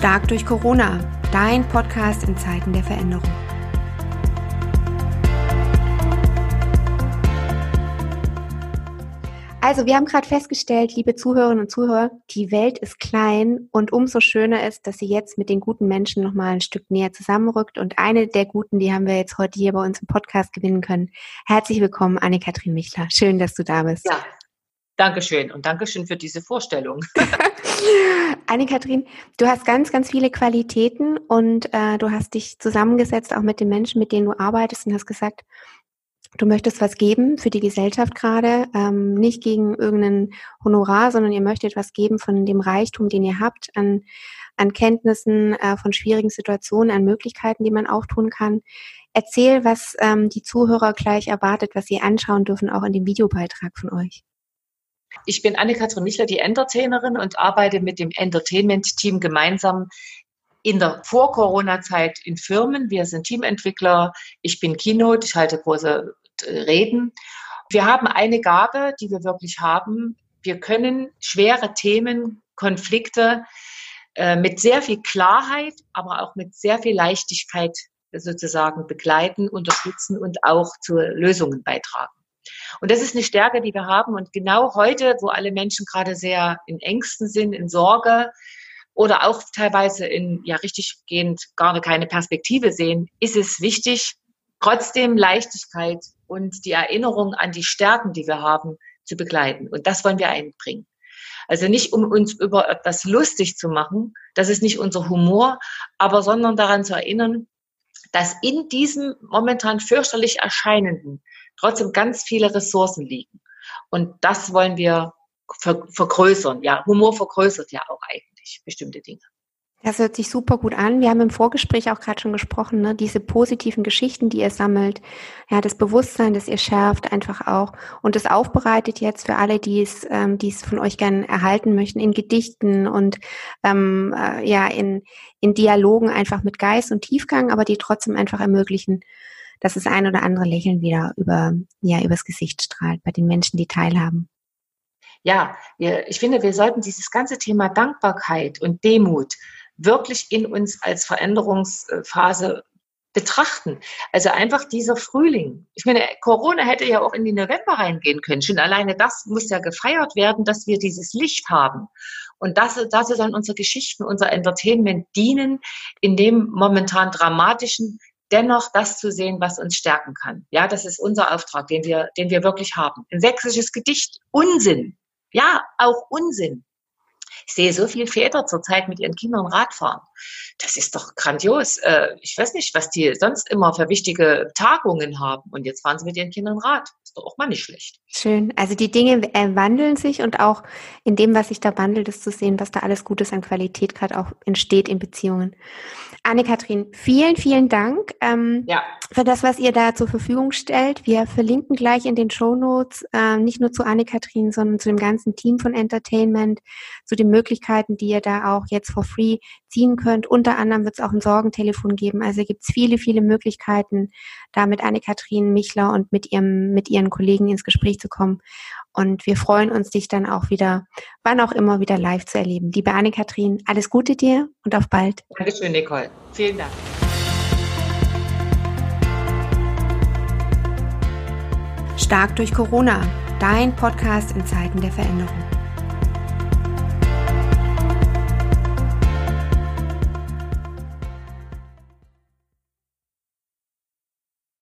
Stark durch Corona, dein Podcast in Zeiten der Veränderung. Also, wir haben gerade festgestellt, liebe Zuhörerinnen und Zuhörer, die Welt ist klein und umso schöner ist, dass sie jetzt mit den guten Menschen nochmal ein Stück näher zusammenrückt. Und eine der guten, die haben wir jetzt heute hier bei uns im Podcast gewinnen können. Herzlich willkommen, Anne-Kathrin Michler. Schön, dass du da bist. Ja, Dankeschön und Dankeschön für diese Vorstellung. Anne-Kathrin, du hast ganz, ganz viele Qualitäten und äh, du hast dich zusammengesetzt auch mit den Menschen, mit denen du arbeitest und hast gesagt, du möchtest was geben für die Gesellschaft gerade, ähm, nicht gegen irgendein Honorar, sondern ihr möchtet was geben von dem Reichtum, den ihr habt, an, an Kenntnissen äh, von schwierigen Situationen, an Möglichkeiten, die man auch tun kann. Erzähl, was ähm, die Zuhörer gleich erwartet, was sie anschauen dürfen, auch in dem Videobeitrag von euch. Ich bin Anne-Kathrin Michler, die Entertainerin und arbeite mit dem Entertainment-Team gemeinsam in der Vor-Corona-Zeit in Firmen. Wir sind Teamentwickler. Ich bin Keynote. Ich halte große äh, Reden. Wir haben eine Gabe, die wir wirklich haben. Wir können schwere Themen, Konflikte äh, mit sehr viel Klarheit, aber auch mit sehr viel Leichtigkeit sozusagen begleiten, unterstützen und auch zu Lösungen beitragen. Und das ist eine Stärke, die wir haben. Und genau heute, wo alle Menschen gerade sehr in Ängsten sind, in Sorge oder auch teilweise in, ja, richtig gehend gar keine Perspektive sehen, ist es wichtig, trotzdem Leichtigkeit und die Erinnerung an die Stärken, die wir haben, zu begleiten. Und das wollen wir einbringen. Also nicht, um uns über etwas lustig zu machen, das ist nicht unser Humor, aber sondern daran zu erinnern, dass in diesem momentan fürchterlich erscheinenden trotzdem ganz viele Ressourcen liegen. Und das wollen wir ver vergrößern. Ja, Humor vergrößert ja auch eigentlich bestimmte Dinge. Das hört sich super gut an. Wir haben im Vorgespräch auch gerade schon gesprochen, ne? diese positiven Geschichten, die ihr sammelt, ja, das Bewusstsein, das ihr schärft, einfach auch und es aufbereitet jetzt für alle, die es, ähm, die es von euch gerne erhalten möchten, in Gedichten und ähm, äh, ja in in Dialogen einfach mit Geist und Tiefgang, aber die trotzdem einfach ermöglichen, dass das ein oder andere Lächeln wieder über, ja, übers Gesicht strahlt bei den Menschen, die teilhaben. Ja, wir, ich finde, wir sollten dieses ganze Thema Dankbarkeit und Demut wirklich in uns als Veränderungsphase betrachten. Also einfach dieser Frühling. Ich meine, Corona hätte ja auch in die November reingehen können. Schon alleine das muss ja gefeiert werden, dass wir dieses Licht haben. Und das, das sollen unsere Geschichten, unser Entertainment dienen, in dem momentan dramatischen dennoch das zu sehen, was uns stärken kann. Ja, das ist unser Auftrag, den wir, den wir wirklich haben. Ein sächsisches Gedicht, Unsinn. Ja, auch Unsinn. Ich sehe so viele Väter zurzeit mit ihren Kindern Radfahren. Das ist doch grandios. Äh, ich weiß nicht, was die sonst immer für wichtige Tagungen haben. Und jetzt fahren sie mit ihren Kindern Rad. Ist doch auch mal nicht schlecht. Schön. Also die Dinge äh, wandeln sich und auch in dem, was sich da wandelt, ist zu sehen, was da alles Gutes an Qualität gerade auch entsteht in Beziehungen. Anne-Kathrin, vielen, vielen Dank ähm, ja. für das, was ihr da zur Verfügung stellt. Wir verlinken gleich in den Show Notes äh, nicht nur zu Anne-Kathrin, sondern zu dem ganzen Team von Entertainment, zu den Möglichkeiten, die ihr da auch jetzt for free ziehen könnt. Unter anderem wird es auch ein Sorgentelefon geben. Also gibt es viele, viele Möglichkeiten, da mit Anne-Kathrin Michler und mit ihrem, mit ihren Kollegen ins Gespräch zu kommen. Und wir freuen uns, dich dann auch wieder, wann auch immer, wieder live zu erleben. Liebe Anne-Kathrin, alles Gute dir und auf bald. Dankeschön, Nicole. Vielen Dank. Stark durch Corona, dein Podcast in Zeiten der Veränderung.